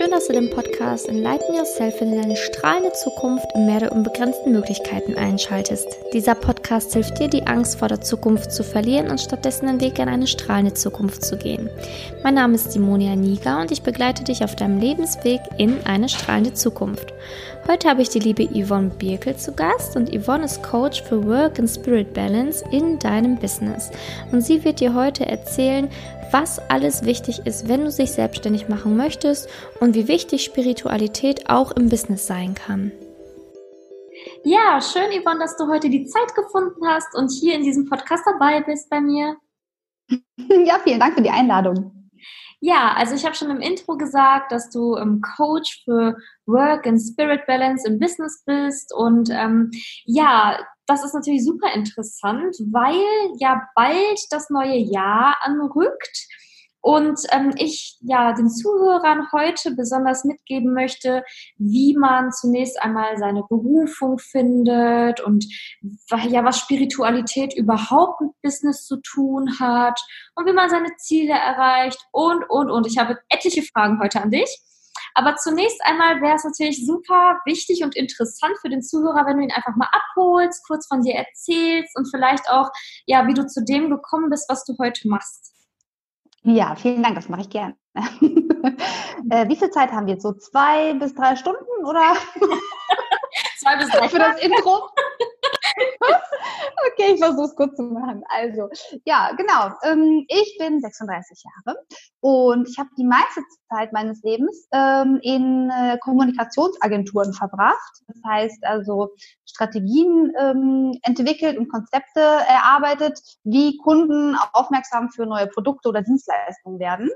Schön, dass du den Podcast Enlighten Yourself in deine strahlende Zukunft im Meer der unbegrenzten Möglichkeiten einschaltest. Dieser Podcast hilft dir, die Angst vor der Zukunft zu verlieren und stattdessen den Weg in eine strahlende Zukunft zu gehen. Mein Name ist Simonia Niga und ich begleite dich auf deinem Lebensweg in eine strahlende Zukunft. Heute habe ich die liebe Yvonne Birkel zu Gast und Yvonne ist Coach für Work and Spirit Balance in deinem Business. Und sie wird dir heute erzählen, was alles wichtig ist, wenn du dich selbstständig machen möchtest und wie wichtig Spiritualität auch im Business sein kann. Ja, schön, Yvonne, dass du heute die Zeit gefunden hast und hier in diesem Podcast dabei bist bei mir. Ja, vielen Dank für die Einladung. Ja, also ich habe schon im Intro gesagt, dass du ähm, Coach für Work and Spirit Balance im Business bist und ähm, ja, das ist natürlich super interessant, weil ja bald das neue Jahr anrückt. Und ähm, ich ja den Zuhörern heute besonders mitgeben möchte, wie man zunächst einmal seine Berufung findet und ja, was Spiritualität überhaupt mit Business zu tun hat und wie man seine Ziele erreicht und, und, und. Ich habe etliche Fragen heute an dich. Aber zunächst einmal wäre es natürlich super wichtig und interessant für den Zuhörer, wenn du ihn einfach mal abholst, kurz von dir erzählst und vielleicht auch, ja, wie du zu dem gekommen bist, was du heute machst. Ja, vielen Dank, das mache ich gerne. äh, wie viel Zeit haben wir jetzt? So zwei bis drei Stunden oder? zwei bis drei. Für das Intro? okay, ich versuche es kurz zu machen. Also, ja, genau. Ähm, ich bin 36 Jahre und ich habe die meiste Zeit meines Lebens ähm, in äh, Kommunikationsagenturen verbracht. Das heißt also Strategien ähm, entwickelt und Konzepte erarbeitet, wie Kunden aufmerksam für neue Produkte oder Dienstleistungen werden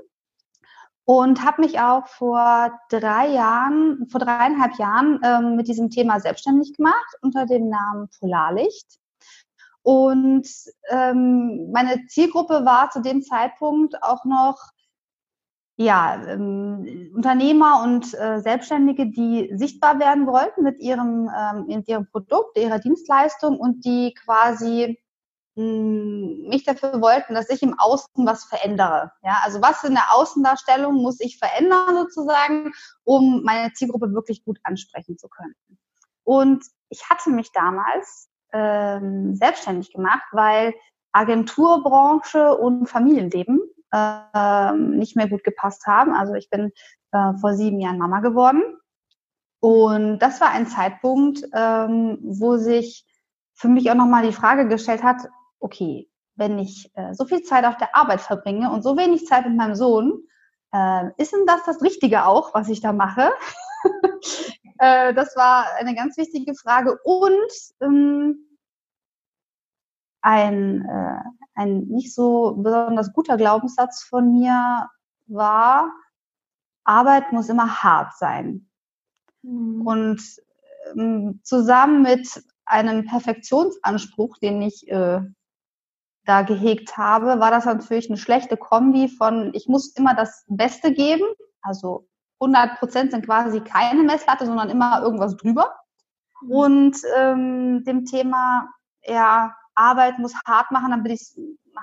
und habe mich auch vor drei Jahren, vor dreieinhalb Jahren ähm, mit diesem Thema selbstständig gemacht unter dem Namen Polarlicht. Und ähm, meine Zielgruppe war zu dem Zeitpunkt auch noch ja, ähm, Unternehmer und äh, Selbstständige, die sichtbar werden wollten mit ihrem, ähm, mit ihrem Produkt, ihrer Dienstleistung und die quasi mich dafür wollten, dass ich im Außen was verändere. Ja, also was in der Außendarstellung muss ich verändern sozusagen, um meine Zielgruppe wirklich gut ansprechen zu können. Und ich hatte mich damals ähm, selbstständig gemacht, weil Agenturbranche und Familienleben ähm, nicht mehr gut gepasst haben. Also ich bin äh, vor sieben Jahren Mama geworden. Und das war ein Zeitpunkt, ähm, wo sich für mich auch nochmal die Frage gestellt hat, okay, wenn ich äh, so viel Zeit auf der Arbeit verbringe und so wenig Zeit mit meinem Sohn, äh, ist denn das das Richtige auch, was ich da mache? äh, das war eine ganz wichtige Frage. Und ähm, ein, äh, ein nicht so besonders guter Glaubenssatz von mir war, Arbeit muss immer hart sein. Mhm. Und ähm, zusammen mit einem Perfektionsanspruch, den ich äh, da gehegt habe, war das natürlich eine schlechte Kombi von, ich muss immer das Beste geben, also 100 Prozent sind quasi keine Messlatte, sondern immer irgendwas drüber. Mhm. Und ähm, dem Thema, ja, Arbeit muss hart machen, damit ich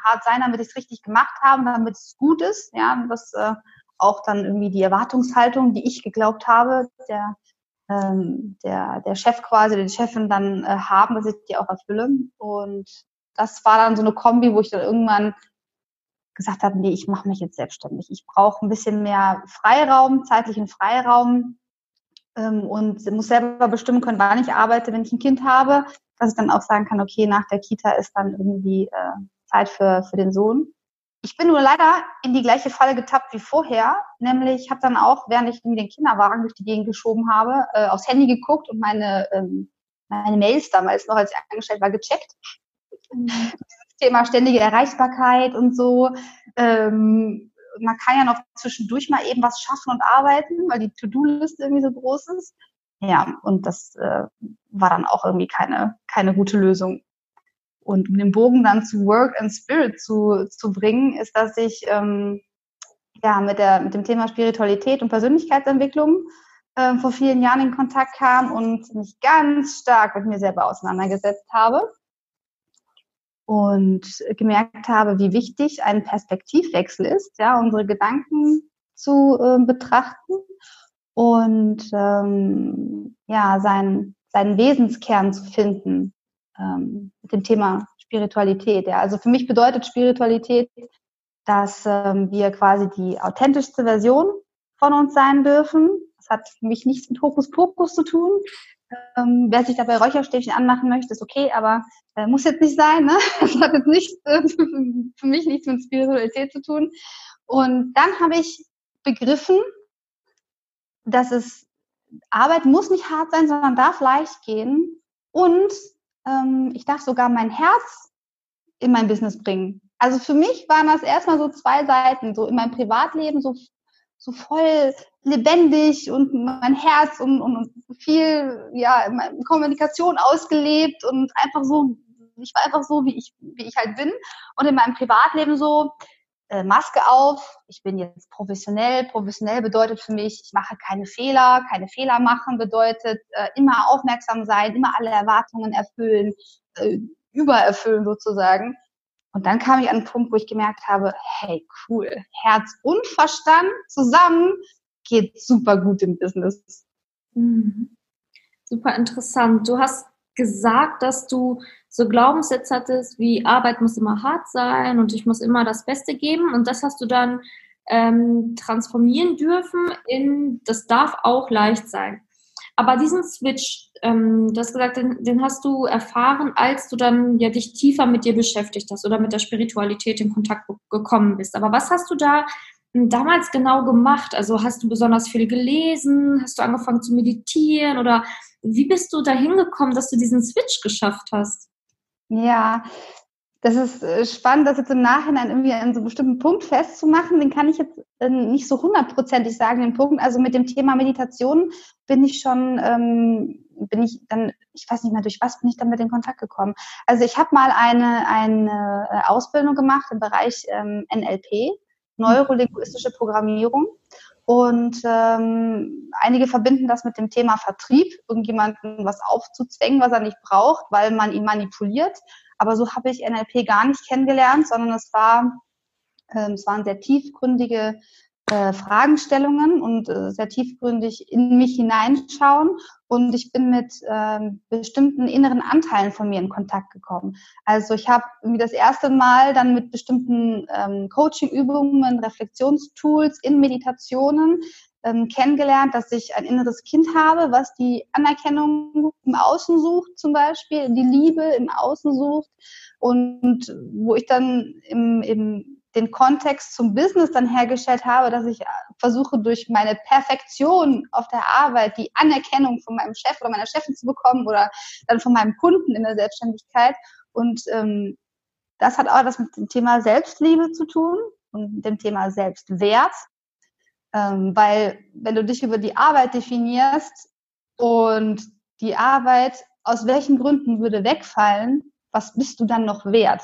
hart sein, damit ich es richtig gemacht habe, damit es gut ist. Ja, das äh, auch dann irgendwie die Erwartungshaltung, die ich geglaubt habe, der ähm, der der Chef quasi, die Chefin dann äh, haben, dass ich die auch erfülle. Und das war dann so eine Kombi, wo ich dann irgendwann gesagt habe, nee, ich mache mich jetzt selbstständig. Ich brauche ein bisschen mehr Freiraum, zeitlichen Freiraum ähm, und muss selber bestimmen können, wann ich arbeite, wenn ich ein Kind habe, dass ich dann auch sagen kann, okay, nach der Kita ist dann irgendwie äh, Zeit für, für den Sohn. Ich bin nur leider in die gleiche Falle getappt wie vorher, nämlich habe dann auch, während ich irgendwie den Kinderwagen durch die Gegend geschoben habe, äh, aufs Handy geguckt und meine, ähm, meine Mails damals noch, als ich angestellt war, gecheckt Thema ständige Erreichbarkeit und so. Ähm, man kann ja noch zwischendurch mal eben was schaffen und arbeiten, weil die To-Do-Liste irgendwie so groß ist. Ja, und das äh, war dann auch irgendwie keine, keine gute Lösung. Und um den Bogen dann zu Work and Spirit zu, zu bringen, ist, dass ich ähm, ja mit, der, mit dem Thema Spiritualität und Persönlichkeitsentwicklung äh, vor vielen Jahren in Kontakt kam und mich ganz stark mit mir selber auseinandergesetzt habe und gemerkt habe, wie wichtig ein Perspektivwechsel ist, ja, unsere Gedanken zu äh, betrachten und ähm, ja, seinen, seinen Wesenskern zu finden ähm, mit dem Thema Spiritualität. Ja. Also für mich bedeutet Spiritualität, dass ähm, wir quasi die authentischste Version von uns sein dürfen. Das hat für mich nichts mit Hokuspokus zu tun. Ähm, wer sich dabei Räucherstäbchen anmachen möchte, ist okay, aber äh, muss jetzt nicht sein. Ne? Das hat jetzt nicht, äh, für mich nichts mit Spiritualität zu tun. Und dann habe ich begriffen, dass es Arbeit muss nicht hart sein, sondern darf leicht gehen. Und ähm, ich darf sogar mein Herz in mein Business bringen. Also für mich waren das erstmal so zwei Seiten, so in meinem Privatleben so, so voll lebendig und mein Herz und, und, viel, ja, Kommunikation ausgelebt und einfach so, ich war einfach so, wie ich, wie ich halt bin. Und in meinem Privatleben so, äh, Maske auf, ich bin jetzt professionell. Professionell bedeutet für mich, ich mache keine Fehler. Keine Fehler machen bedeutet äh, immer aufmerksam sein, immer alle Erwartungen erfüllen, äh, übererfüllen sozusagen. Und dann kam ich an einen Punkt, wo ich gemerkt habe, hey, cool, Herz und Verstand zusammen geht super gut im Business. Mhm. Super interessant. Du hast gesagt, dass du so Glaubenssätze hattest, wie Arbeit muss immer hart sein und ich muss immer das Beste geben. Und das hast du dann ähm, transformieren dürfen in, das darf auch leicht sein. Aber diesen Switch, ähm, du hast gesagt, den, den, hast du erfahren, als du dann ja dich tiefer mit dir beschäftigt hast oder mit der Spiritualität in Kontakt gekommen bist. Aber was hast du da damals genau gemacht? Also hast du besonders viel gelesen? Hast du angefangen zu meditieren? Oder wie bist du dahin gekommen, dass du diesen Switch geschafft hast? Ja, das ist äh, spannend, das jetzt im Nachhinein irgendwie an so einem bestimmten Punkt festzumachen. Den kann ich jetzt äh, nicht so hundertprozentig sagen, den Punkt. Also mit dem Thema Meditation bin ich schon, ähm, bin ich dann, ich weiß nicht mehr, durch was bin ich dann mit in Kontakt gekommen. Also ich habe mal eine, eine äh, Ausbildung gemacht im Bereich ähm, NLP, neurolinguistische Programmierung. Und ähm, einige verbinden das mit dem Thema Vertrieb, irgendjemanden was aufzuzwängen, was er nicht braucht, weil man ihn manipuliert. Aber so habe ich NLP gar nicht kennengelernt, sondern es war, ähm, es waren sehr tiefgründige äh, Fragestellungen und äh, sehr tiefgründig in mich hineinschauen. Und ich bin mit ähm, bestimmten inneren Anteilen von mir in Kontakt gekommen. Also ich habe irgendwie das erste Mal dann mit bestimmten ähm, Coaching-Übungen, Reflexionstools in Meditationen ähm, kennengelernt, dass ich ein inneres Kind habe, was die Anerkennung im Außen sucht, zum Beispiel, die Liebe im Außen sucht und wo ich dann im, im den Kontext zum Business dann hergestellt habe, dass ich versuche durch meine Perfektion auf der Arbeit die Anerkennung von meinem Chef oder meiner Chefin zu bekommen oder dann von meinem Kunden in der Selbstständigkeit. Und ähm, das hat auch was mit dem Thema Selbstliebe zu tun und dem Thema Selbstwert. Ähm, weil wenn du dich über die Arbeit definierst und die Arbeit aus welchen Gründen würde wegfallen, was bist du dann noch wert?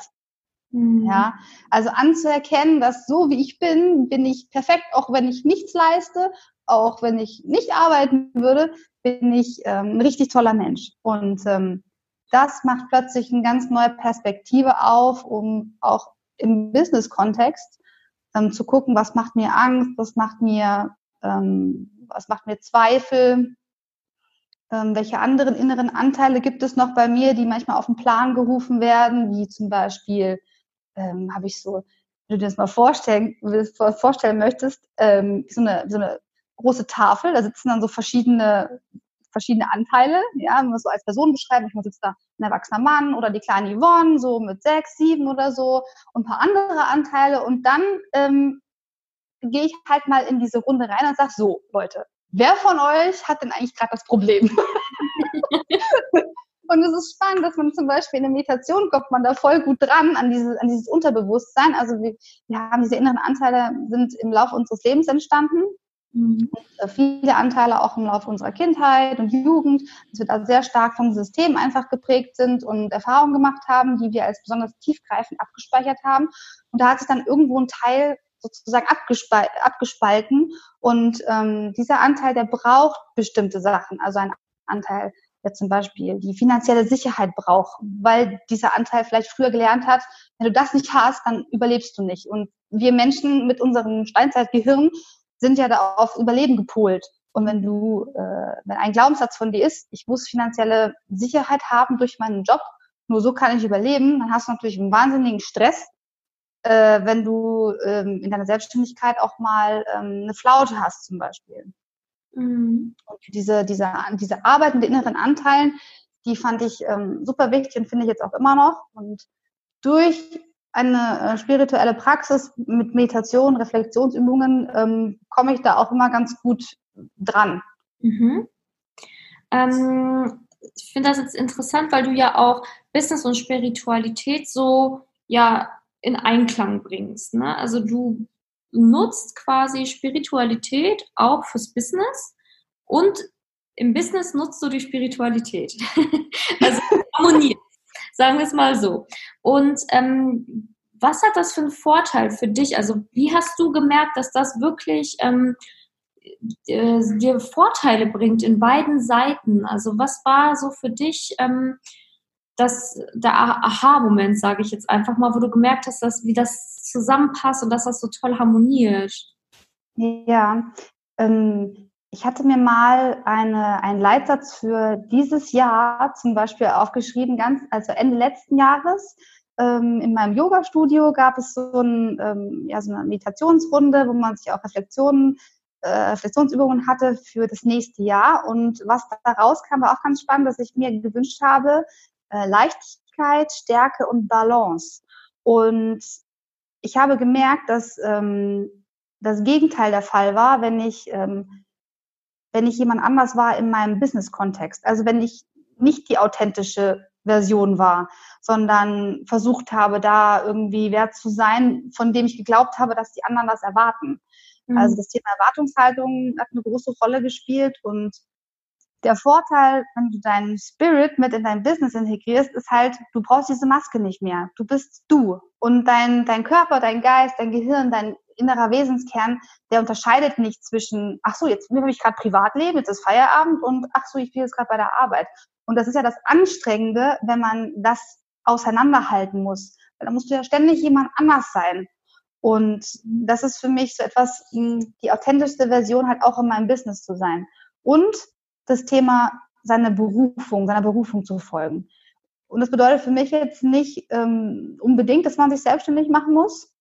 Mhm. Ja, also anzuerkennen, dass so wie ich bin, bin ich perfekt, auch wenn ich nichts leiste, auch wenn ich nicht arbeiten würde, bin ich ähm, ein richtig toller Mensch. Und ähm, das macht plötzlich eine ganz neue Perspektive auf, um auch im Business-Kontext ähm, zu gucken, was macht mir Angst, was macht mir, ähm, was macht mir Zweifel, ähm, welche anderen inneren Anteile gibt es noch bei mir, die manchmal auf den Plan gerufen werden, wie zum Beispiel ähm, habe ich so, wenn du dir das mal vorstellen, vorstellen möchtest, ähm, so, eine, so eine große Tafel, da sitzen dann so verschiedene verschiedene Anteile, ja, wenn man es so als Person beschreibt, manchmal sitzt da ein erwachsener Mann oder die kleine Yvonne, so mit sechs, sieben oder so und ein paar andere Anteile und dann ähm, gehe ich halt mal in diese Runde rein und sage, so, Leute, wer von euch hat denn eigentlich gerade das Problem? Und es ist spannend, dass man zum Beispiel in der Meditation kommt man da voll gut dran an dieses, an dieses Unterbewusstsein. Also wir, wir haben diese inneren Anteile, sind im Laufe unseres Lebens entstanden. Mhm. Äh, viele Anteile auch im Laufe unserer Kindheit und Jugend, dass wir da sehr stark vom System einfach geprägt sind und Erfahrungen gemacht haben, die wir als besonders tiefgreifend abgespeichert haben. Und da hat sich dann irgendwo ein Teil sozusagen abgespalten. Und ähm, dieser Anteil, der braucht bestimmte Sachen. Also ein Anteil der zum Beispiel die finanzielle Sicherheit braucht, weil dieser Anteil vielleicht früher gelernt hat, wenn du das nicht hast, dann überlebst du nicht. Und wir Menschen mit unserem Steinzeitgehirn sind ja da auf Überleben gepolt. Und wenn du, äh, wenn ein Glaubenssatz von dir ist, ich muss finanzielle Sicherheit haben durch meinen Job, nur so kann ich überleben, dann hast du natürlich einen wahnsinnigen Stress, äh, wenn du ähm, in deiner Selbstständigkeit auch mal ähm, eine Flaute hast zum Beispiel. Mhm. Und diese, diese, diese Arbeit mit inneren Anteilen, die fand ich ähm, super wichtig und finde ich jetzt auch immer noch. Und durch eine äh, spirituelle Praxis mit Meditation, Reflexionsübungen ähm, komme ich da auch immer ganz gut dran. Mhm. Ähm, ich finde das jetzt interessant, weil du ja auch Business und Spiritualität so ja in Einklang bringst. Ne? Also du nutzt quasi Spiritualität auch fürs Business und im Business nutzt du die Spiritualität. also harmoniert, sagen wir es mal so. Und ähm, was hat das für einen Vorteil für dich? Also wie hast du gemerkt, dass das wirklich ähm, äh, dir Vorteile bringt in beiden Seiten? Also was war so für dich ähm, das, der Aha-Moment, sage ich jetzt einfach mal, wo du gemerkt hast, dass, wie das zusammenpasst und dass das so toll harmoniert? Ja, ähm, ich hatte mir mal eine, einen Leitsatz für dieses Jahr zum Beispiel aufgeschrieben, ganz, also Ende letzten Jahres. Ähm, in meinem Yoga-Studio gab es so, ein, ähm, ja, so eine Meditationsrunde, wo man sich auch Reflexionen äh, Reflexionsübungen hatte für das nächste Jahr. Und was da rauskam, war auch ganz spannend, dass ich mir gewünscht habe, äh, Leichtigkeit, Stärke und Balance. Und ich habe gemerkt, dass ähm, das Gegenteil der Fall war, wenn ich, ähm, wenn ich jemand anders war in meinem Business-Kontext. Also wenn ich nicht die authentische Version war, sondern versucht habe, da irgendwie wert zu sein, von dem ich geglaubt habe, dass die anderen das erwarten. Also mhm. Also das Thema Erwartungshaltung hat eine große Rolle gespielt und der Vorteil, wenn du deinen Spirit mit in dein Business integrierst, ist halt, du brauchst diese Maske nicht mehr. Du bist du. Und dein, dein Körper, dein Geist, dein Gehirn, dein innerer Wesenskern, der unterscheidet nicht zwischen, ach so, jetzt will ich gerade Privatleben, jetzt ist Feierabend und ach so, ich bin jetzt gerade bei der Arbeit. Und das ist ja das Anstrengende, wenn man das auseinanderhalten muss. Weil da musst du ja ständig jemand anders sein. Und das ist für mich so etwas, die authentischste Version halt auch in meinem Business zu sein. Und das Thema seine Berufung, seiner Berufung zu folgen. Und das bedeutet für mich jetzt nicht ähm, unbedingt, dass man sich selbstständig machen muss,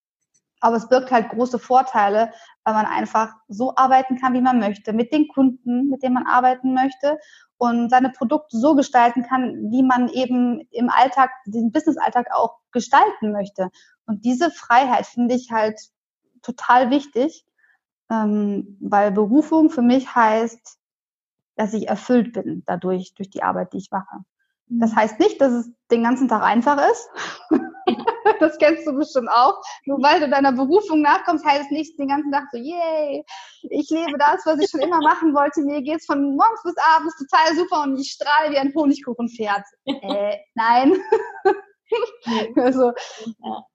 aber es birgt halt große Vorteile, weil man einfach so arbeiten kann, wie man möchte, mit den Kunden, mit denen man arbeiten möchte und seine Produkte so gestalten kann, wie man eben im Alltag, den Business-Alltag auch gestalten möchte. Und diese Freiheit finde ich halt total wichtig, ähm, weil Berufung für mich heißt, dass ich erfüllt bin dadurch, durch die Arbeit, die ich mache. Das mhm. heißt nicht, dass es den ganzen Tag einfach ist. das kennst du bestimmt auch. Nur weil du deiner Berufung nachkommst, heißt es nicht den ganzen Tag so, yay, ich lebe das, was ich schon immer machen wollte. Mir geht's von morgens bis abends total super und ich strahle wie ein Honigkuchenpferd. äh, nein. also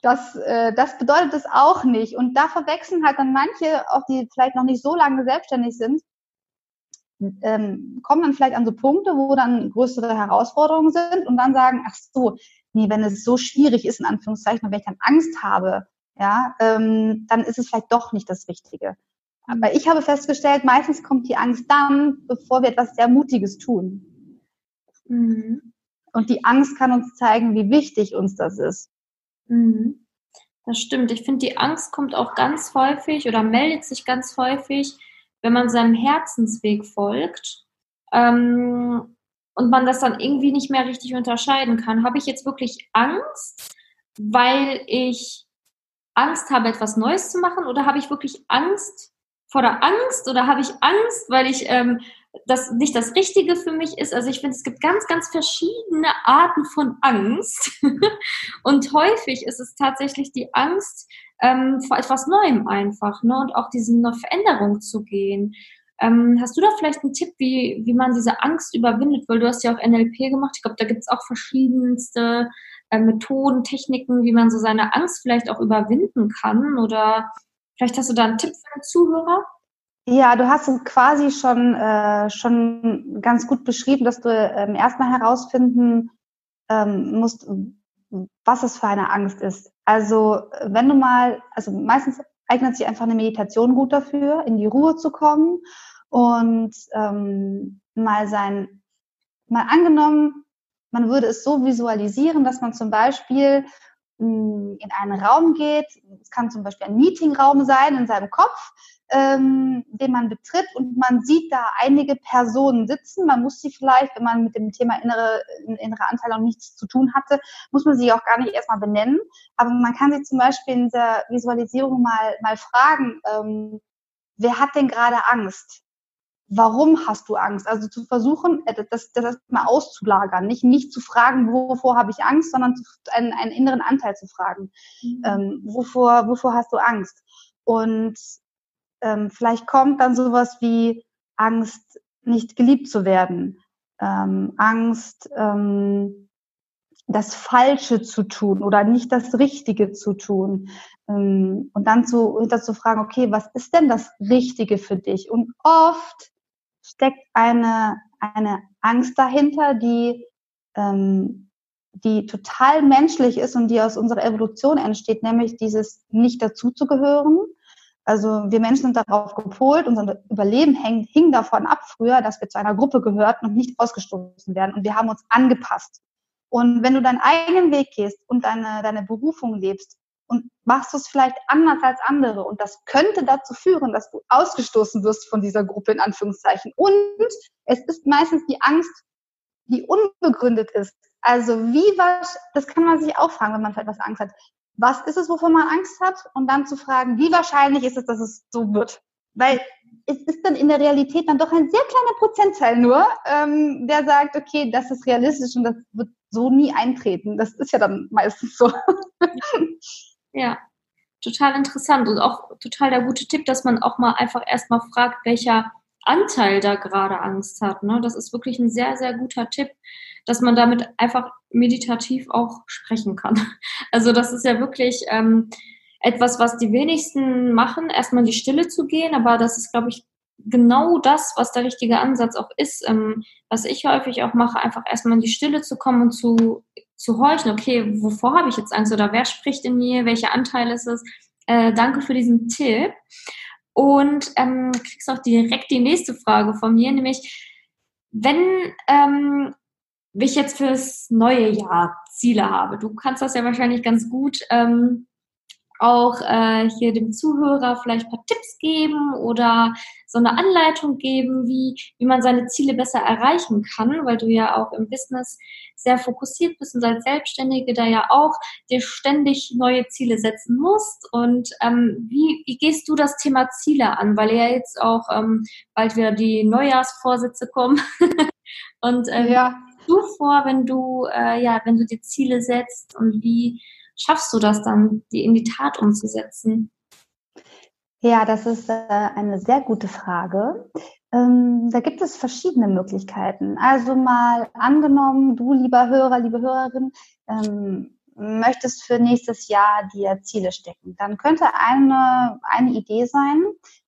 das, äh, das bedeutet es auch nicht. Und da verwechseln halt dann manche, auch die vielleicht noch nicht so lange selbstständig sind, ähm, kommen dann vielleicht an so Punkte, wo dann größere Herausforderungen sind und dann sagen, ach so, nee, wenn es so schwierig ist, in Anführungszeichen, wenn ich dann Angst habe, ja, ähm, dann ist es vielleicht doch nicht das Richtige. Aber ich habe festgestellt, meistens kommt die Angst dann, bevor wir etwas sehr Mutiges tun. Mhm. Und die Angst kann uns zeigen, wie wichtig uns das ist. Mhm. Das stimmt. Ich finde, die Angst kommt auch ganz häufig oder meldet sich ganz häufig, wenn man seinem Herzensweg folgt ähm, und man das dann irgendwie nicht mehr richtig unterscheiden kann. Habe ich jetzt wirklich Angst, weil ich Angst habe, etwas Neues zu machen oder habe ich wirklich Angst vor der Angst oder habe ich Angst, weil ich ähm, das nicht das Richtige für mich ist. Also ich finde, es gibt ganz, ganz verschiedene Arten von Angst. und häufig ist es tatsächlich die Angst ähm, vor etwas Neuem einfach, ne? Und auch diese Veränderung zu gehen. Ähm, hast du da vielleicht einen Tipp, wie, wie man diese Angst überwindet? Weil du hast ja auch NLP gemacht. Ich glaube, da gibt es auch verschiedenste äh, Methoden, Techniken, wie man so seine Angst vielleicht auch überwinden kann. Oder vielleicht hast du da einen Tipp für den Zuhörer? Ja, du hast es quasi schon, äh, schon ganz gut beschrieben, dass du ähm, erstmal herausfinden ähm, musst, was es für eine Angst ist. Also wenn du mal, also meistens eignet sich einfach eine Meditation gut dafür, in die Ruhe zu kommen und ähm, mal sein, mal angenommen, man würde es so visualisieren, dass man zum Beispiel hm, in einen Raum geht, es kann zum Beispiel ein Meetingraum sein in seinem Kopf, ähm, den man betritt und man sieht da einige Personen sitzen. Man muss sie vielleicht, wenn man mit dem Thema innere, innere Anteilung nichts zu tun hatte, muss man sie auch gar nicht erstmal benennen. Aber man kann sie zum Beispiel in der Visualisierung mal, mal fragen, ähm, wer hat denn gerade Angst? Warum hast du Angst? Also zu versuchen, äh, das, das mal auszulagern, nicht, nicht zu fragen, wovor habe ich Angst, sondern einen, einen inneren Anteil zu fragen. Mhm. Ähm, wovor, wovor hast du Angst? Und ähm, vielleicht kommt dann sowas wie Angst, nicht geliebt zu werden, ähm, Angst, ähm, das Falsche zu tun oder nicht das Richtige zu tun. Ähm, und dann zu, hinter zu fragen, okay, was ist denn das Richtige für dich? Und oft steckt eine, eine Angst dahinter, die, ähm, die total menschlich ist und die aus unserer Evolution entsteht, nämlich dieses nicht dazuzugehören, also wir Menschen sind darauf gepolt, unser Überleben hing, hing davon ab früher, dass wir zu einer Gruppe gehörten und nicht ausgestoßen werden. Und wir haben uns angepasst. Und wenn du deinen eigenen Weg gehst und deine, deine Berufung lebst und machst du es vielleicht anders als andere und das könnte dazu führen, dass du ausgestoßen wirst von dieser Gruppe in Anführungszeichen. Und es ist meistens die Angst, die unbegründet ist. Also wie was, das kann man sich auch fragen, wenn man für etwas Angst hat was ist es, wovon man Angst hat und dann zu fragen, wie wahrscheinlich ist es, dass es so wird. Weil es ist dann in der Realität dann doch ein sehr kleiner Prozentteil nur, ähm, der sagt, okay, das ist realistisch und das wird so nie eintreten. Das ist ja dann meistens so. Ja, total interessant und auch total der gute Tipp, dass man auch mal einfach erstmal fragt, welcher Anteil da gerade Angst hat. Ne? Das ist wirklich ein sehr, sehr guter Tipp, dass man damit einfach meditativ auch sprechen kann. Also das ist ja wirklich ähm, etwas, was die wenigsten machen, erstmal in die Stille zu gehen, aber das ist, glaube ich, genau das, was der richtige Ansatz auch ist, ähm, was ich häufig auch mache, einfach erstmal in die Stille zu kommen und zu, zu horchen, okay, wovor habe ich jetzt Angst oder wer spricht in mir, welcher Anteil ist es? Äh, danke für diesen Tipp. Und ähm, kriegst auch direkt die nächste Frage von mir, nämlich wenn ähm, ich jetzt fürs neue Jahr Ziele habe, du kannst das ja wahrscheinlich ganz gut ähm, auch äh, hier dem Zuhörer vielleicht ein paar Tipps geben oder so eine Anleitung geben, wie, wie man seine Ziele besser erreichen kann, weil du ja auch im Business sehr fokussiert bist und als Selbstständige da ja auch dir ständig neue Ziele setzen musst. Und ähm, wie, wie gehst du das Thema Ziele an? Weil ja jetzt auch ähm, bald wieder die Neujahrsvorsätze kommen. und ähm, ja. Du vor, wenn du äh, ja, wenn du dir Ziele setzt und wie schaffst du das dann, die in die Tat umzusetzen? Ja, das ist äh, eine sehr gute Frage. Ähm, da gibt es verschiedene Möglichkeiten. Also mal angenommen, du lieber Hörer, liebe Hörerin, ähm, möchtest für nächstes Jahr dir Ziele stecken. Dann könnte eine, eine Idee sein,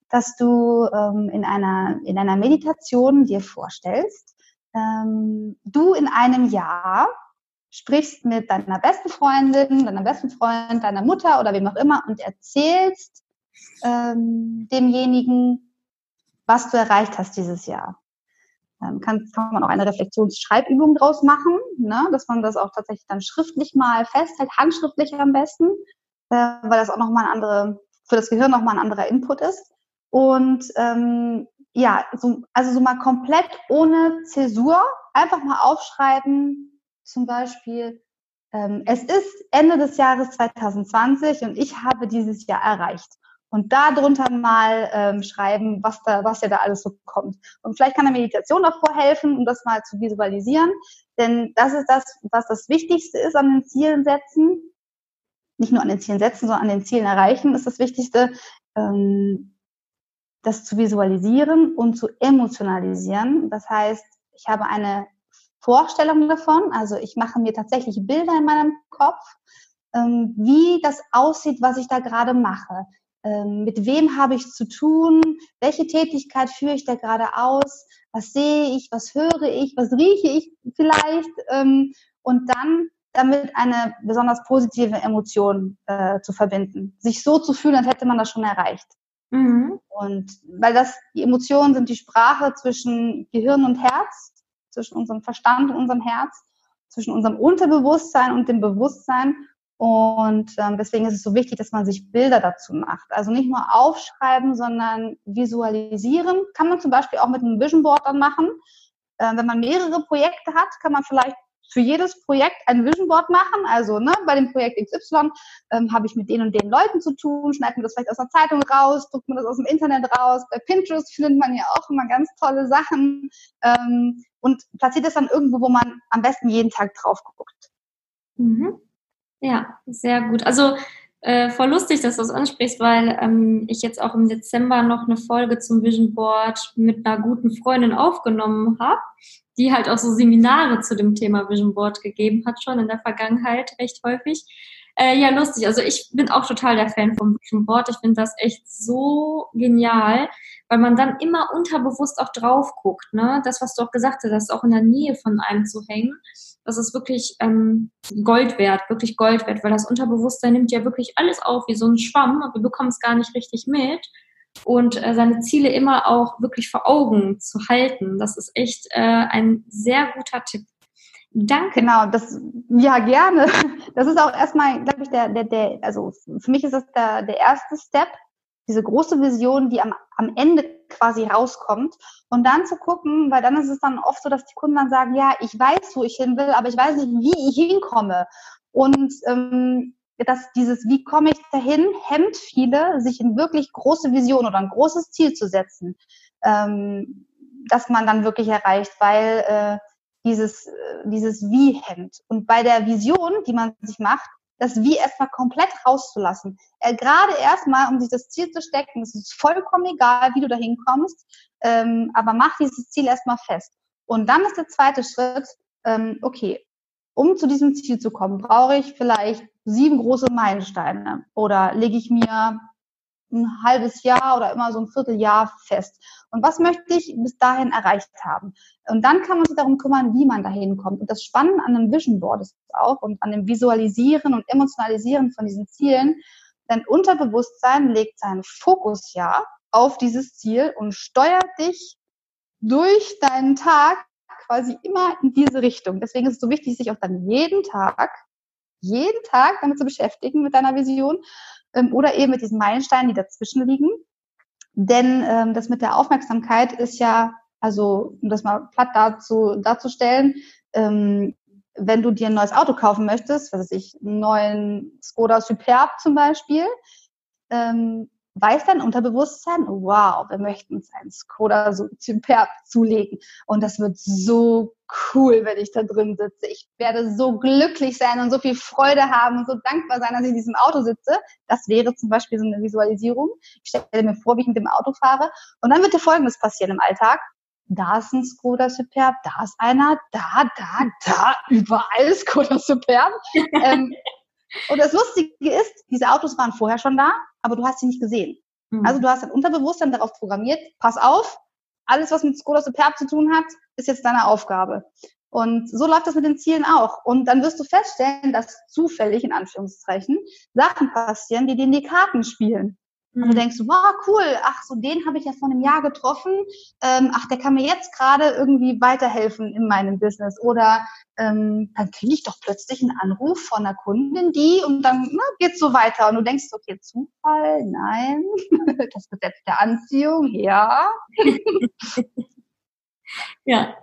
dass du ähm, in, einer, in einer Meditation dir vorstellst, ähm, du in einem Jahr sprichst mit deiner besten Freundin, deiner besten Freund, deiner Mutter oder wem auch immer und erzählst ähm, demjenigen, was du erreicht hast dieses Jahr. Dann kann, kann man auch eine Reflexionsschreibübung draus machen, ne? dass man das auch tatsächlich dann schriftlich mal festhält, handschriftlich am besten, äh, weil das auch nochmal ein andere, für das Gehirn nochmal ein anderer Input ist. Und ähm, ja, so, also so mal komplett ohne Zäsur einfach mal aufschreiben, zum Beispiel, ähm, es ist Ende des Jahres 2020 und ich habe dieses Jahr erreicht. Und da drunter mal ähm, schreiben, was da, was ja da alles so kommt. Und vielleicht kann eine Meditation davor helfen, um das mal zu visualisieren. Denn das ist das, was das Wichtigste ist an den Zielen setzen. Nicht nur an den Zielen setzen, sondern an den Zielen erreichen ist das Wichtigste, ähm, das zu visualisieren und zu emotionalisieren. Das heißt, ich habe eine Vorstellung davon. Also ich mache mir tatsächlich Bilder in meinem Kopf, ähm, wie das aussieht, was ich da gerade mache. Ähm, mit wem habe ich zu tun? Welche Tätigkeit führe ich da gerade aus? Was sehe ich? Was höre ich? Was rieche ich vielleicht? Ähm, und dann damit eine besonders positive Emotion äh, zu verbinden. Sich so zu fühlen, als hätte man das schon erreicht. Mhm. Und weil das, die Emotionen sind die Sprache zwischen Gehirn und Herz, zwischen unserem Verstand und unserem Herz, zwischen unserem Unterbewusstsein und dem Bewusstsein. Und ähm, deswegen ist es so wichtig, dass man sich Bilder dazu macht. Also nicht nur aufschreiben, sondern visualisieren. Kann man zum Beispiel auch mit einem Vision Board dann machen. Äh, wenn man mehrere Projekte hat, kann man vielleicht für jedes Projekt ein Vision Board machen. Also ne, bei dem Projekt XY ähm, habe ich mit den und den Leuten zu tun, schneidet man das vielleicht aus einer Zeitung raus, druckt man das aus dem Internet raus. Bei Pinterest findet man ja auch immer ganz tolle Sachen ähm, und platziert es dann irgendwo, wo man am besten jeden Tag drauf guckt. Mhm. Ja, sehr gut. Also äh, voll lustig, dass du das ansprichst, weil ähm, ich jetzt auch im Dezember noch eine Folge zum Vision Board mit einer guten Freundin aufgenommen habe, die halt auch so Seminare zu dem Thema Vision Board gegeben hat, schon in der Vergangenheit recht häufig. Äh, ja, lustig. Also ich bin auch total der Fan vom Vision Board. Ich finde das echt so genial, weil man dann immer unterbewusst auch drauf guckt. Ne? Das, was du auch gesagt hast, auch in der Nähe von einem zu hängen das ist wirklich ähm, Gold wert, wirklich Gold wert, weil das Unterbewusstsein nimmt ja wirklich alles auf wie so ein Schwamm und wir bekommen es gar nicht richtig mit. Und äh, seine Ziele immer auch wirklich vor Augen zu halten, das ist echt äh, ein sehr guter Tipp. Danke. Genau, das, ja, gerne. Das ist auch erstmal, glaube ich, der, der, der, also für mich ist das der, der erste Step, diese große Vision, die am, am Ende quasi rauskommt. Und dann zu gucken, weil dann ist es dann oft so, dass die Kunden dann sagen, ja, ich weiß, wo ich hin will, aber ich weiß nicht, wie ich hinkomme. Und ähm, dass dieses, wie komme ich dahin, hemmt viele, sich in wirklich große Vision oder ein großes Ziel zu setzen, ähm, dass man dann wirklich erreicht, weil äh, dieses, äh, dieses Wie hemmt. Und bei der Vision, die man sich macht, das Wie erstmal komplett rauszulassen. Äh, Gerade erstmal, um sich das Ziel zu stecken, es ist vollkommen egal, wie du da hinkommst, ähm, aber mach dieses Ziel erstmal fest. Und dann ist der zweite Schritt, ähm, okay, um zu diesem Ziel zu kommen, brauche ich vielleicht sieben große Meilensteine oder lege ich mir ein halbes Jahr oder immer so ein Vierteljahr fest. Und was möchte ich bis dahin erreicht haben? Und dann kann man sich darum kümmern, wie man dahin kommt. Und das Spannende an einem Vision Board ist auch und an dem Visualisieren und Emotionalisieren von diesen Zielen, dein Unterbewusstsein legt seinen Fokus ja auf dieses Ziel und steuert dich durch deinen Tag quasi immer in diese Richtung. Deswegen ist es so wichtig, sich auch dann jeden Tag, jeden Tag damit zu beschäftigen mit deiner Vision ähm, oder eben mit diesen Meilensteinen, die dazwischen liegen. Denn ähm, das mit der Aufmerksamkeit ist ja, also um das mal platt dazu, darzustellen, ähm, wenn du dir ein neues Auto kaufen möchtest, was weiß ich, einen neuen Skoda Superb zum Beispiel, ähm, weiß dein Unterbewusstsein, wow, wir möchten uns einen Skoda Superb zulegen. Und das wird so cool, wenn ich da drin sitze. Ich werde so glücklich sein und so viel Freude haben und so dankbar sein, dass ich in diesem Auto sitze. Das wäre zum Beispiel so eine Visualisierung. Ich stelle mir vor, wie ich mit dem Auto fahre. Und dann wird dir Folgendes passieren im Alltag. Da ist ein Skoda Superb, da ist einer, da, da, da, überall Skoda Superb. ähm, und das Lustige ist, diese Autos waren vorher schon da, aber du hast sie nicht gesehen. Mhm. Also du hast dein Unterbewusstsein darauf programmiert, pass auf, alles, was mit Skoda Superb zu tun hat, ist jetzt deine Aufgabe. Und so läuft das mit den Zielen auch. Und dann wirst du feststellen, dass zufällig, in Anführungszeichen, Sachen passieren, die dir in die Karten spielen. Und du mhm. denkst, wow, cool, ach, so den habe ich ja vor einem Jahr getroffen, ähm, ach, der kann mir jetzt gerade irgendwie weiterhelfen in meinem Business. Oder ähm, dann kriege ich doch plötzlich einen Anruf von einer Kundin, die und dann ne, geht's so weiter. Und du denkst, okay, Zufall, nein, das Gesetz der Anziehung, ja. ja,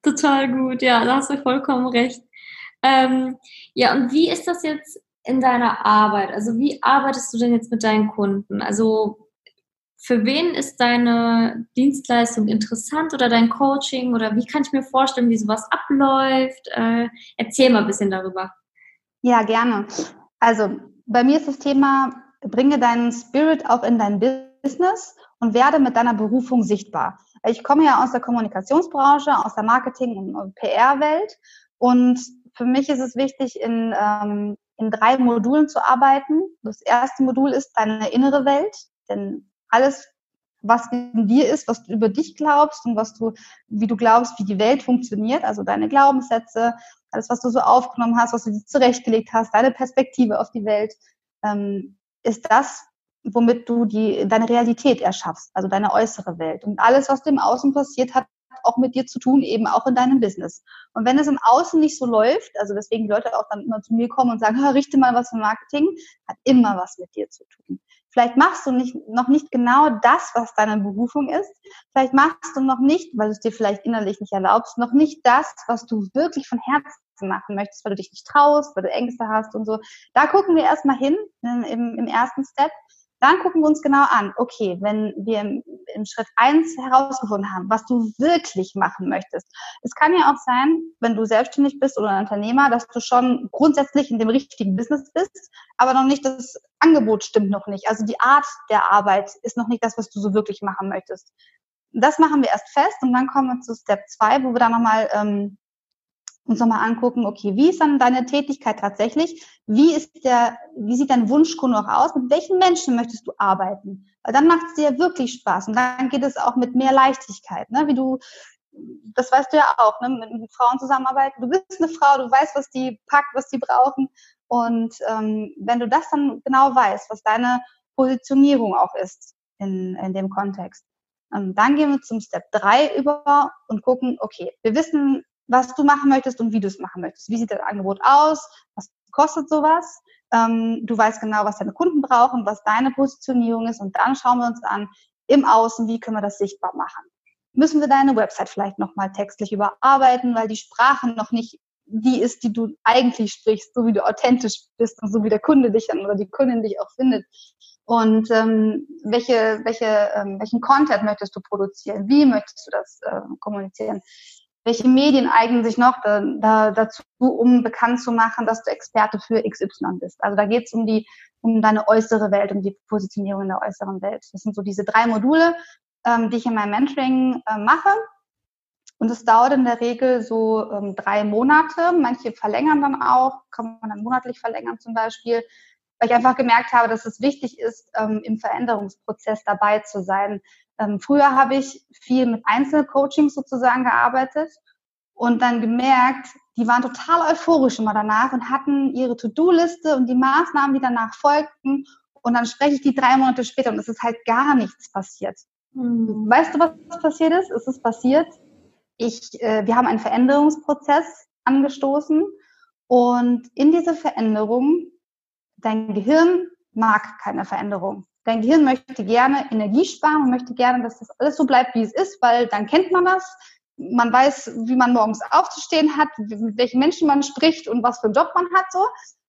total gut, ja, da hast du vollkommen recht. Ähm, ja, und wie ist das jetzt in deiner Arbeit? Also wie arbeitest du denn jetzt mit deinen Kunden? Also für wen ist deine Dienstleistung interessant oder dein Coaching oder wie kann ich mir vorstellen, wie sowas abläuft? Äh, erzähl mal ein bisschen darüber. Ja, gerne. Also bei mir ist das Thema, bringe deinen Spirit auch in dein Business und werde mit deiner Berufung sichtbar. Ich komme ja aus der Kommunikationsbranche, aus der Marketing- und PR-Welt und für mich ist es wichtig, in ähm, in drei Modulen zu arbeiten. Das erste Modul ist deine innere Welt, denn alles, was in dir ist, was du über dich glaubst und was du, wie du glaubst, wie die Welt funktioniert, also deine Glaubenssätze, alles, was du so aufgenommen hast, was du dir zurechtgelegt hast, deine Perspektive auf die Welt, ähm, ist das, womit du die, deine Realität erschaffst, also deine äußere Welt. Und alles, was dem Außen passiert, hat auch mit dir zu tun, eben auch in deinem Business. Und wenn es im Außen nicht so läuft, also deswegen die Leute auch dann immer zu mir kommen und sagen, richte mal was für Marketing, hat immer was mit dir zu tun. Vielleicht machst du nicht, noch nicht genau das, was deine Berufung ist. Vielleicht machst du noch nicht, weil du es dir vielleicht innerlich nicht erlaubst, noch nicht das, was du wirklich von Herzen machen möchtest, weil du dich nicht traust, weil du Ängste hast und so. Da gucken wir erstmal hin im, im ersten Step. Dann gucken wir uns genau an, okay, wenn wir im, Schritt eins herausgefunden haben, was du wirklich machen möchtest. Es kann ja auch sein, wenn du selbstständig bist oder ein Unternehmer, dass du schon grundsätzlich in dem richtigen Business bist, aber noch nicht das Angebot stimmt noch nicht. Also die Art der Arbeit ist noch nicht das, was du so wirklich machen möchtest. Das machen wir erst fest und dann kommen wir zu Step zwei, wo wir dann nochmal ähm, uns nochmal angucken, okay, wie ist dann deine Tätigkeit tatsächlich? Wie ist der, wie sieht dein Wunschkunde auch aus? Mit welchen Menschen möchtest du arbeiten? Weil dann macht es dir wirklich Spaß und dann geht es auch mit mehr Leichtigkeit, ne? Wie du, das weißt du ja auch, ne? Mit, mit Frauen zusammenarbeiten. Du bist eine Frau, du weißt, was die packt, was die brauchen. Und ähm, wenn du das dann genau weißt, was deine Positionierung auch ist in, in dem Kontext, ähm, dann gehen wir zum Step 3 über und gucken, okay, wir wissen, was du machen möchtest und wie du es machen möchtest. Wie sieht das Angebot aus? Was kostet sowas? Ähm, du weißt genau, was deine Kunden brauchen, was deine Positionierung ist und dann schauen wir uns an im Außen, wie können wir das sichtbar machen. Müssen wir deine Website vielleicht nochmal textlich überarbeiten, weil die Sprache noch nicht die ist, die du eigentlich sprichst, so wie du authentisch bist und so wie der Kunde dich dann oder die Kundin dich auch findet. Und ähm, welche, welche, ähm, welchen Content möchtest du produzieren? Wie möchtest du das äh, kommunizieren? Welche Medien eignen sich noch da, da, dazu, um bekannt zu machen, dass du Experte für XY bist. Also da geht es um die, um deine äußere Welt, um die Positionierung in der äußeren Welt. Das sind so diese drei Module, ähm, die ich in meinem Mentoring äh, mache. Und es dauert in der Regel so ähm, drei Monate. Manche verlängern dann auch, kann man dann monatlich verlängern zum Beispiel, weil ich einfach gemerkt habe, dass es wichtig ist, ähm, im Veränderungsprozess dabei zu sein. Ähm, früher habe ich viel mit Einzelcoachings sozusagen gearbeitet und dann gemerkt, die waren total euphorisch immer danach und hatten ihre To-Do-Liste und die Maßnahmen, die danach folgten. Und dann spreche ich die drei Monate später und es ist halt gar nichts passiert. Mhm. Weißt du, was passiert ist? Es ist passiert, ich, äh, wir haben einen Veränderungsprozess angestoßen und in dieser Veränderung, dein Gehirn mag keine Veränderung. Dein Gehirn möchte gerne Energie sparen und möchte gerne, dass das alles so bleibt, wie es ist, weil dann kennt man das. Man weiß, wie man morgens aufzustehen hat, mit welchen Menschen man spricht und was für einen Job man hat, so.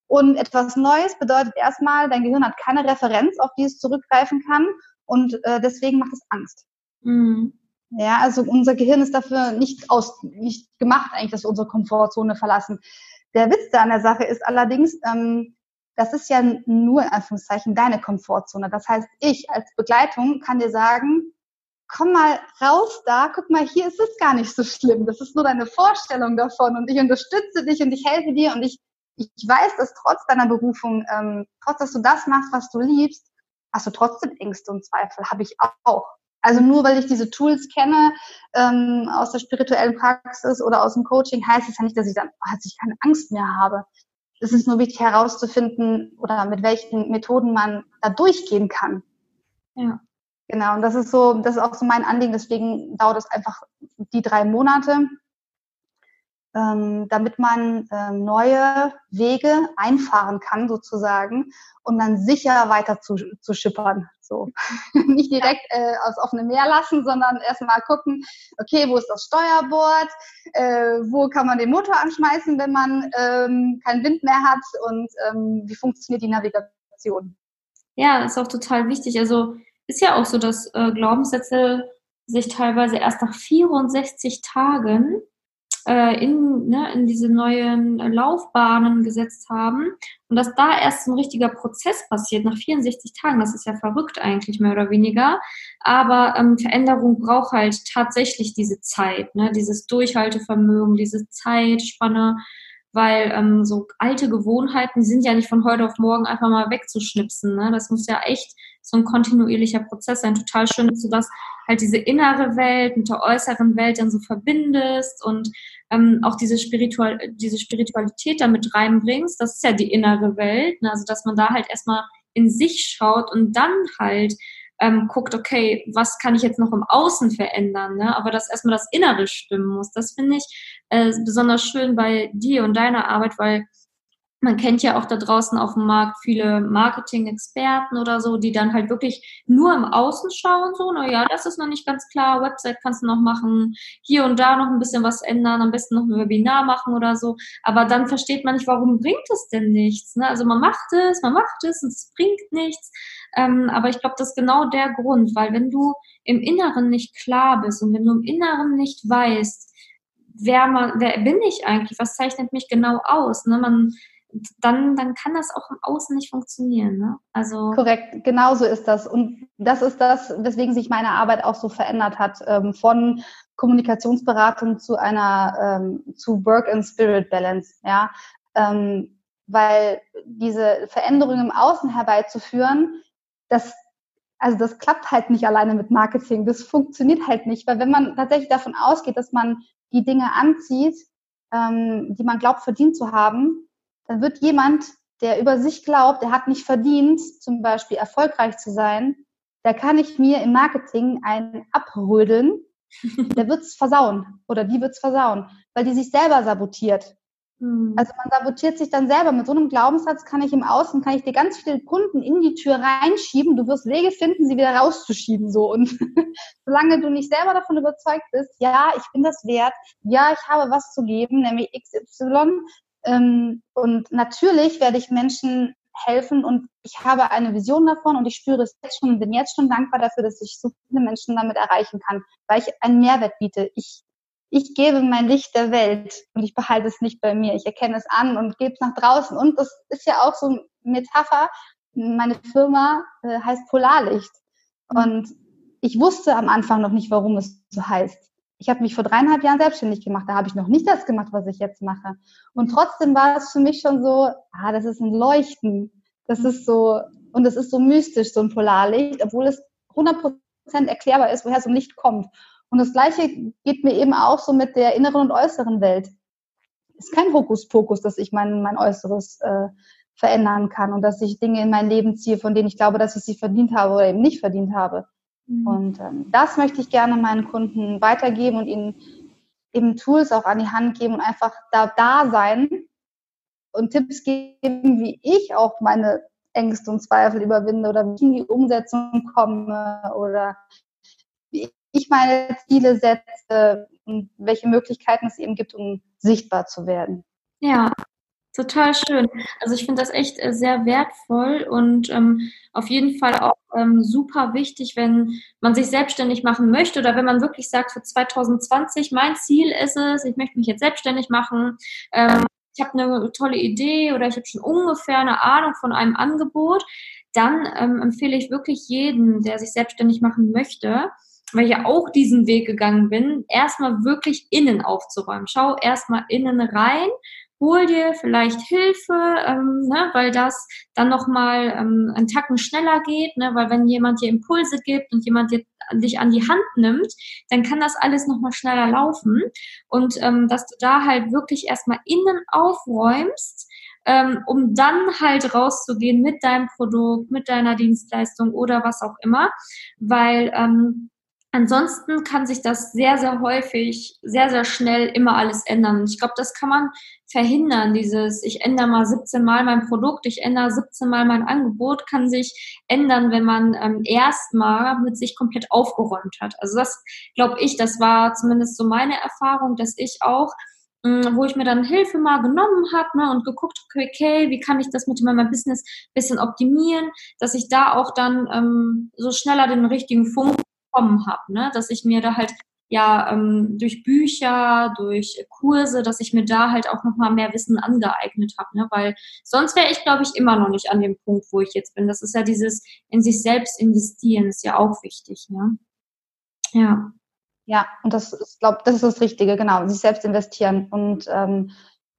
Und etwas Neues bedeutet erstmal, dein Gehirn hat keine Referenz, auf die es zurückgreifen kann und äh, deswegen macht es Angst. Mhm. Ja, also unser Gehirn ist dafür nicht aus, nicht gemacht eigentlich, dass wir unsere Komfortzone verlassen. Der Witz da an der Sache ist allerdings, ähm, das ist ja nur in Anführungszeichen deine Komfortzone. Das heißt, ich als Begleitung kann dir sagen, komm mal raus da, guck mal, hier ist es gar nicht so schlimm. Das ist nur deine Vorstellung davon und ich unterstütze dich und ich helfe dir und ich, ich weiß, dass trotz deiner Berufung, ähm, trotz dass du das machst, was du liebst, hast du trotzdem Ängste und Zweifel. Habe ich auch. Also nur weil ich diese Tools kenne ähm, aus der spirituellen Praxis oder aus dem Coaching, heißt es ja nicht, dass ich dann, dass ich keine Angst mehr habe es ist nur wichtig herauszufinden oder mit welchen Methoden man da durchgehen kann. Ja. Genau, und das ist so, das ist auch so mein Anliegen, deswegen dauert es einfach die drei Monate ähm, damit man äh, neue Wege einfahren kann sozusagen und dann sicher weiter zu, zu schippern. So. Nicht direkt äh, aufs offene Meer lassen, sondern erstmal gucken, okay, wo ist das Steuerbord, äh, wo kann man den Motor anschmeißen, wenn man ähm, keinen Wind mehr hat und ähm, wie funktioniert die Navigation. Ja, ist auch total wichtig. Also ist ja auch so, dass äh, Glaubenssätze sich teilweise erst nach 64 Tagen äh, in, ne, in diese neuen Laufbahnen gesetzt haben und dass da erst ein richtiger Prozess passiert nach 64 Tagen, das ist ja verrückt eigentlich mehr oder weniger, aber ähm, Veränderung braucht halt tatsächlich diese Zeit, ne, dieses Durchhaltevermögen, diese Zeitspanne, weil ähm, so alte Gewohnheiten sind ja nicht von heute auf morgen einfach mal wegzuschnipsen. Ne? Das muss ja echt so ein kontinuierlicher Prozess sein. Total schön, dass du das halt diese innere Welt mit der äußeren Welt dann so verbindest und ähm, auch diese, Spiritual diese Spiritualität damit reinbringst. Das ist ja die innere Welt. Ne? Also dass man da halt erstmal in sich schaut und dann halt ähm, guckt, okay, was kann ich jetzt noch im Außen verändern, ne? aber dass erstmal das Innere stimmen muss. Das finde ich äh, besonders schön bei dir und deiner Arbeit, weil man kennt ja auch da draußen auf dem Markt viele Marketing-Experten oder so, die dann halt wirklich nur im Außen schauen, so, na ja, das ist noch nicht ganz klar, Website kannst du noch machen, hier und da noch ein bisschen was ändern, am besten noch ein Webinar machen oder so, aber dann versteht man nicht, warum bringt es denn nichts, ne? Also man macht es, man macht es und es bringt nichts, ähm, aber ich glaube, das ist genau der Grund, weil wenn du im Inneren nicht klar bist und wenn du im Inneren nicht weißt, wer man, wer bin ich eigentlich, was zeichnet mich genau aus, ne? Man dann, dann kann das auch im Außen nicht funktionieren. Ne? Also Korrekt, genau so ist das. Und das ist das, weswegen sich meine Arbeit auch so verändert hat. Ähm, von Kommunikationsberatung zu einer, ähm, zu Work and Spirit Balance. Ja? Ähm, weil diese Veränderung im Außen herbeizuführen, das also das klappt halt nicht alleine mit Marketing. Das funktioniert halt nicht, weil wenn man tatsächlich davon ausgeht, dass man die Dinge anzieht, ähm, die man glaubt verdient zu haben, dann wird jemand, der über sich glaubt, der hat nicht verdient, zum Beispiel erfolgreich zu sein, da kann ich mir im Marketing einen abrödeln, der wird's versauen oder die wird's versauen, weil die sich selber sabotiert. Mhm. Also man sabotiert sich dann selber. Mit so einem Glaubenssatz kann ich im Außen, kann ich dir ganz viele Kunden in die Tür reinschieben. Du wirst Wege finden, sie wieder rauszuschieben. So. Und solange du nicht selber davon überzeugt bist, ja, ich bin das wert, ja, ich habe was zu geben, nämlich XY, und natürlich werde ich Menschen helfen und ich habe eine Vision davon und ich spüre es jetzt schon und bin jetzt schon dankbar dafür, dass ich so viele Menschen damit erreichen kann, weil ich einen Mehrwert biete. Ich, ich gebe mein Licht der Welt und ich behalte es nicht bei mir. Ich erkenne es an und gebe es nach draußen. Und das ist ja auch so eine Metapher. Meine Firma äh, heißt Polarlicht. Und ich wusste am Anfang noch nicht, warum es so heißt ich habe mich vor dreieinhalb Jahren selbstständig gemacht. Da habe ich noch nicht das gemacht, was ich jetzt mache. Und trotzdem war es für mich schon so, ah, das ist ein Leuchten. Das ist so, und es ist so mystisch, so ein Polarlicht, obwohl es 100% erklärbar ist, woher so ein Licht kommt. Und das Gleiche geht mir eben auch so mit der inneren und äußeren Welt. Ist kein Hokuspokus, dass ich mein, mein Äußeres äh, verändern kann und dass ich Dinge in mein Leben ziehe, von denen ich glaube, dass ich sie verdient habe oder eben nicht verdient habe. Mhm. Und ähm, das möchte ich gerne meinen Kunden weitergeben und ihnen eben Tools auch an die Hand geben und einfach da, da sein und Tipps geben, wie ich auch meine Ängste und Zweifel überwinde oder wie ich in die Umsetzung komme oder wie ich meine Ziele setze und welche Möglichkeiten es eben gibt, um sichtbar zu werden. Ja, Total schön. Also ich finde das echt äh, sehr wertvoll und ähm, auf jeden Fall auch ähm, super wichtig, wenn man sich selbstständig machen möchte oder wenn man wirklich sagt, für 2020, mein Ziel ist es, ich möchte mich jetzt selbstständig machen, ähm, ich habe eine tolle Idee oder ich habe schon ungefähr eine Ahnung von einem Angebot, dann ähm, empfehle ich wirklich jeden, der sich selbstständig machen möchte, weil ich ja auch diesen Weg gegangen bin, erstmal wirklich innen aufzuräumen. Schau erstmal innen rein hol dir vielleicht Hilfe, ähm, ne, weil das dann nochmal ähm, einen Tacken schneller geht, ne, weil wenn jemand dir Impulse gibt und jemand dir, dich an die Hand nimmt, dann kann das alles nochmal schneller laufen. Und ähm, dass du da halt wirklich erstmal innen aufräumst, ähm, um dann halt rauszugehen mit deinem Produkt, mit deiner Dienstleistung oder was auch immer, weil ähm, Ansonsten kann sich das sehr, sehr häufig, sehr, sehr schnell immer alles ändern. Ich glaube, das kann man verhindern. Dieses, ich ändere mal 17 Mal mein Produkt, ich ändere 17 Mal mein Angebot, kann sich ändern, wenn man ähm, erstmal mit sich komplett aufgeräumt hat. Also das glaube ich, das war zumindest so meine Erfahrung, dass ich auch ähm, wo ich mir dann Hilfe mal genommen habe ne, und geguckt, okay, wie kann ich das mit meinem Business bisschen optimieren, dass ich da auch dann ähm, so schneller den richtigen Funk bekommen habe, ne? dass ich mir da halt ja ähm, durch Bücher, durch Kurse, dass ich mir da halt auch nochmal mehr Wissen angeeignet habe, ne? weil sonst wäre ich, glaube ich, immer noch nicht an dem Punkt, wo ich jetzt bin. Das ist ja dieses in sich selbst investieren, ist ja auch wichtig. Ne? Ja. Ja, und das ist, glaube das ist das Richtige, genau, sich selbst investieren. Und ähm,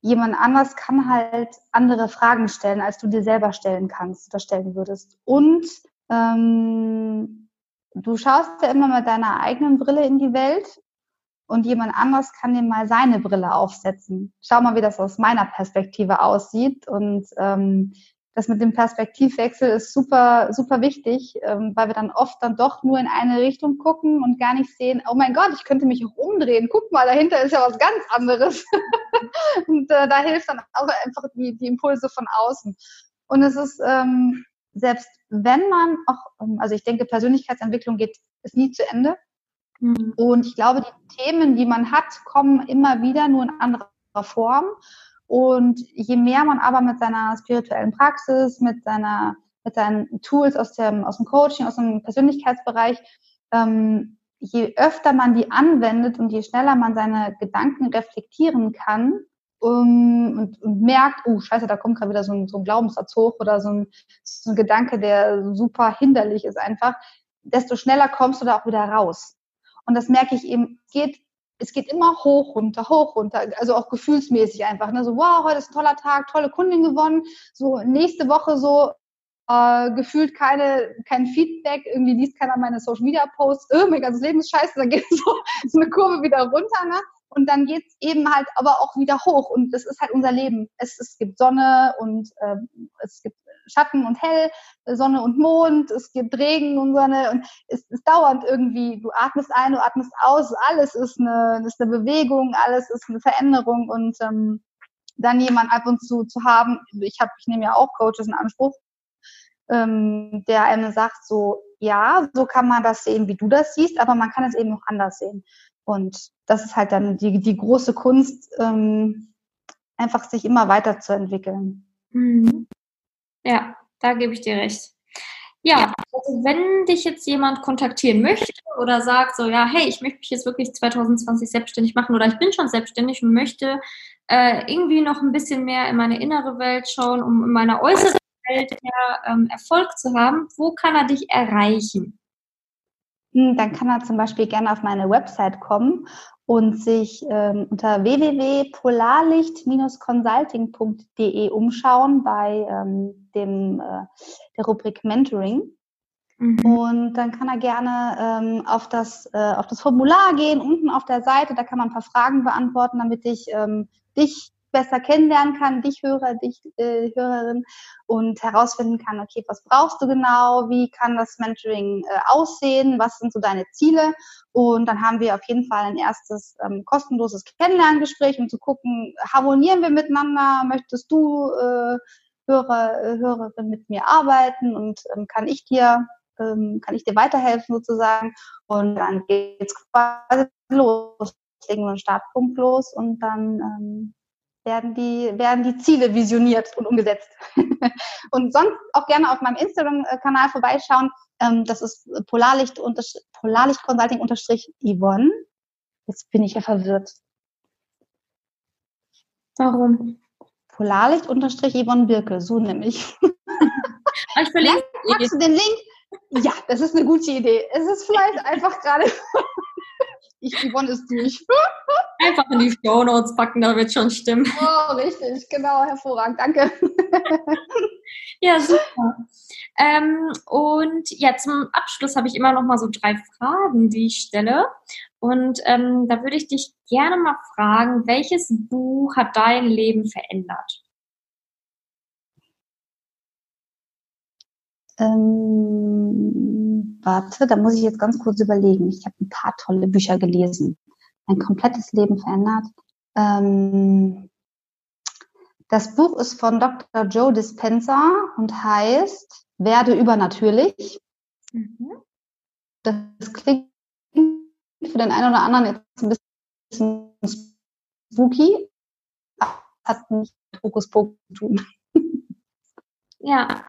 jemand anders kann halt andere Fragen stellen, als du dir selber stellen kannst oder stellen würdest. Und ähm, du schaust ja immer mit deiner eigenen Brille in die Welt und jemand anders kann dir mal seine Brille aufsetzen. Schau mal, wie das aus meiner Perspektive aussieht. Und ähm, das mit dem Perspektivwechsel ist super, super wichtig, ähm, weil wir dann oft dann doch nur in eine Richtung gucken und gar nicht sehen, oh mein Gott, ich könnte mich auch umdrehen. Guck mal, dahinter ist ja was ganz anderes. und äh, da hilft dann auch einfach die, die Impulse von außen. Und es ist, ähm, selbst wenn man auch, ähm, also ich denke, Persönlichkeitsentwicklung geht, ist nie zu Ende. Mhm. Und ich glaube, die Themen, die man hat, kommen immer wieder nur in anderer Form. Und je mehr man aber mit seiner spirituellen Praxis, mit seiner, mit seinen Tools aus dem, aus dem Coaching, aus dem Persönlichkeitsbereich, ähm, je öfter man die anwendet und je schneller man seine Gedanken reflektieren kann um, und, und merkt, oh scheiße, da kommt gerade wieder so ein, so ein Glaubenssatz hoch oder so ein, so ein Gedanke, der super hinderlich ist einfach, desto schneller kommst du da auch wieder raus. Und das merke ich eben, geht es geht immer hoch, runter, hoch, runter, also auch gefühlsmäßig einfach. Ne? So, wow, heute ist ein toller Tag, tolle Kundin gewonnen. So, nächste Woche so, äh, gefühlt keine, kein Feedback, irgendwie liest keiner meine Social Media Posts, oh, mein ganzes Leben ist scheiße, dann geht so, so eine Kurve wieder runter, ne? Und dann geht's eben halt aber auch wieder hoch. Und das ist halt unser Leben. Es, es gibt Sonne und äh, es gibt Schatten und Hell, Sonne und Mond, es gibt Regen und Sonne und es ist dauernd irgendwie, du atmest ein, du atmest aus, alles ist eine, ist eine Bewegung, alles ist eine Veränderung und ähm, dann jemand ab und zu zu haben, ich habe, ich nehme ja auch Coaches in Anspruch, ähm, der einem sagt so, ja, so kann man das sehen, wie du das siehst, aber man kann es eben auch anders sehen. Und das ist halt dann die, die große Kunst, ähm, einfach sich immer weiterzuentwickeln. Mhm. Ja, da gebe ich dir recht. Ja, also wenn dich jetzt jemand kontaktieren möchte oder sagt so, ja, hey, ich möchte mich jetzt wirklich 2020 selbstständig machen oder ich bin schon selbstständig und möchte äh, irgendwie noch ein bisschen mehr in meine innere Welt schauen, um in meiner äußeren Welt mehr ähm, Erfolg zu haben, wo kann er dich erreichen? Hm, dann kann er zum Beispiel gerne auf meine Website kommen und sich ähm, unter www.polarlicht-consulting.de umschauen bei ähm, dem, äh, der Rubrik Mentoring. Mhm. Und dann kann er gerne ähm, auf, das, äh, auf das Formular gehen, unten auf der Seite, da kann man ein paar Fragen beantworten, damit ich ähm, dich besser kennenlernen kann, dich Hörer, dich äh, Hörerin und herausfinden kann, okay, was brauchst du genau, wie kann das Mentoring äh, aussehen, was sind so deine Ziele? Und dann haben wir auf jeden Fall ein erstes ähm, kostenloses Kennenlerngespräch, um zu gucken, harmonieren wir miteinander, möchtest du äh, Hörer, äh, Hörerin mit mir arbeiten? Und ähm, kann ich dir ähm, kann ich dir weiterhelfen sozusagen? Und dann geht's quasi los. Legen wir einen Startpunkt los und dann ähm, werden die, werden die Ziele visioniert und umgesetzt. und sonst auch gerne auf meinem Instagram-Kanal vorbeischauen. Ähm, das ist Polarlicht, Polarlicht Consulting unterstrich Yvonne. Jetzt bin ich ja verwirrt. Warum? Polarlicht unterstrich Yvonne Birke, so nämlich. Ich verlinke. Ja, du den Link? Ja, das ist eine gute Idee. Es ist vielleicht einfach gerade ich, Yvonne ist durch. Einfach in die Show Notes packen, da wird schon stimmen. Oh, richtig, genau, hervorragend, danke. ja, super. Ähm, und ja, zum Abschluss habe ich immer noch mal so drei Fragen, die ich stelle. Und ähm, da würde ich dich gerne mal fragen, welches Buch hat dein Leben verändert? Ähm, warte, da muss ich jetzt ganz kurz überlegen. Ich habe ein paar tolle Bücher gelesen. Ein komplettes Leben verändert. Ähm, das Buch ist von Dr. Joe Dispenza und heißt Werde übernatürlich. Mhm. Das klingt für den einen oder anderen jetzt ein bisschen spooky, hat nicht Fokus zu tun. Ja,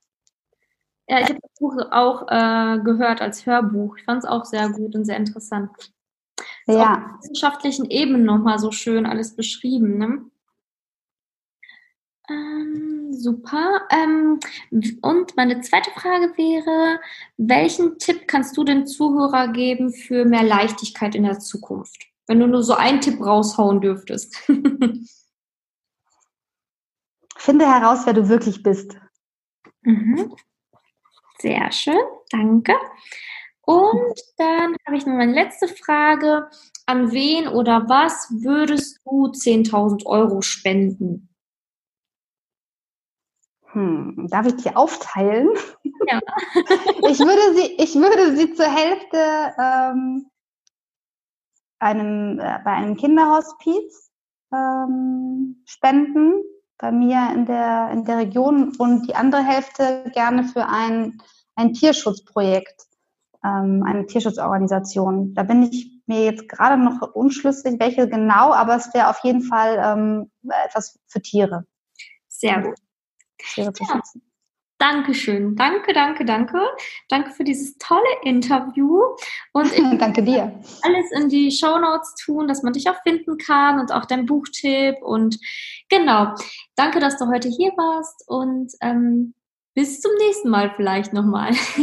ja, ich habe das Buch auch äh, gehört als Hörbuch. Ich fand es auch sehr gut und sehr interessant. Ja. Auf wissenschaftlichen Ebenen nochmal so schön alles beschrieben. Ne? Ähm, super. Ähm, und meine zweite Frage wäre, welchen Tipp kannst du den Zuhörer geben für mehr Leichtigkeit in der Zukunft? Wenn du nur so einen Tipp raushauen dürftest. Finde heraus, wer du wirklich bist. Mhm. Sehr schön, danke. Und dann habe ich noch meine letzte Frage. An wen oder was würdest du 10.000 Euro spenden? Hm, darf ich die aufteilen? Ja. ich, würde sie, ich würde sie zur Hälfte ähm, einem, äh, bei einem Kinderhospiz ähm, spenden, bei mir in der, in der Region und die andere Hälfte gerne für ein, ein Tierschutzprojekt, ähm, eine Tierschutzorganisation. Da bin ich mir jetzt gerade noch unschlüssig, welche genau, aber es wäre auf jeden Fall ähm, etwas für Tiere. Sehr gut. Tiere zu ja. schützen. Dankeschön. Danke, danke, danke. Danke für dieses tolle Interview. Und danke dir. Alles in die Show Notes tun, dass man dich auch finden kann und auch dein Buchtipp. Und genau. Danke, dass du heute hier warst und ähm, bis zum nächsten Mal vielleicht nochmal.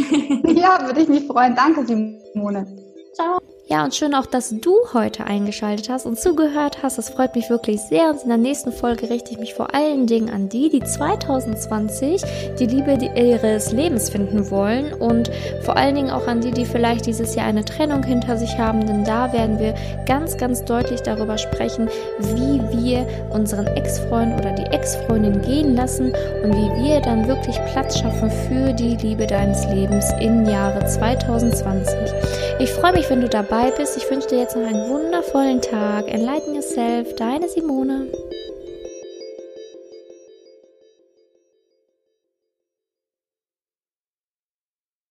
ja, würde ich mich freuen. Danke, Simone. Ciao. Ja, und schön auch, dass du heute eingeschaltet hast und zugehört hast. Das freut mich wirklich sehr. Und in der nächsten Folge richte ich mich vor allen Dingen an die, die 2020 die Liebe ihres Lebens finden wollen und vor allen Dingen auch an die, die vielleicht dieses Jahr eine Trennung hinter sich haben. Denn da werden wir ganz, ganz deutlich darüber sprechen, wie wir unseren Ex-Freund oder die Ex-Freundin gehen lassen und wie wir dann wirklich Platz schaffen für die Liebe deines Lebens im Jahre 2020. Ich freue mich, wenn du dabei bist. Ich wünsche dir jetzt noch einen wundervollen Tag. Enlighten yourself, deine Simone.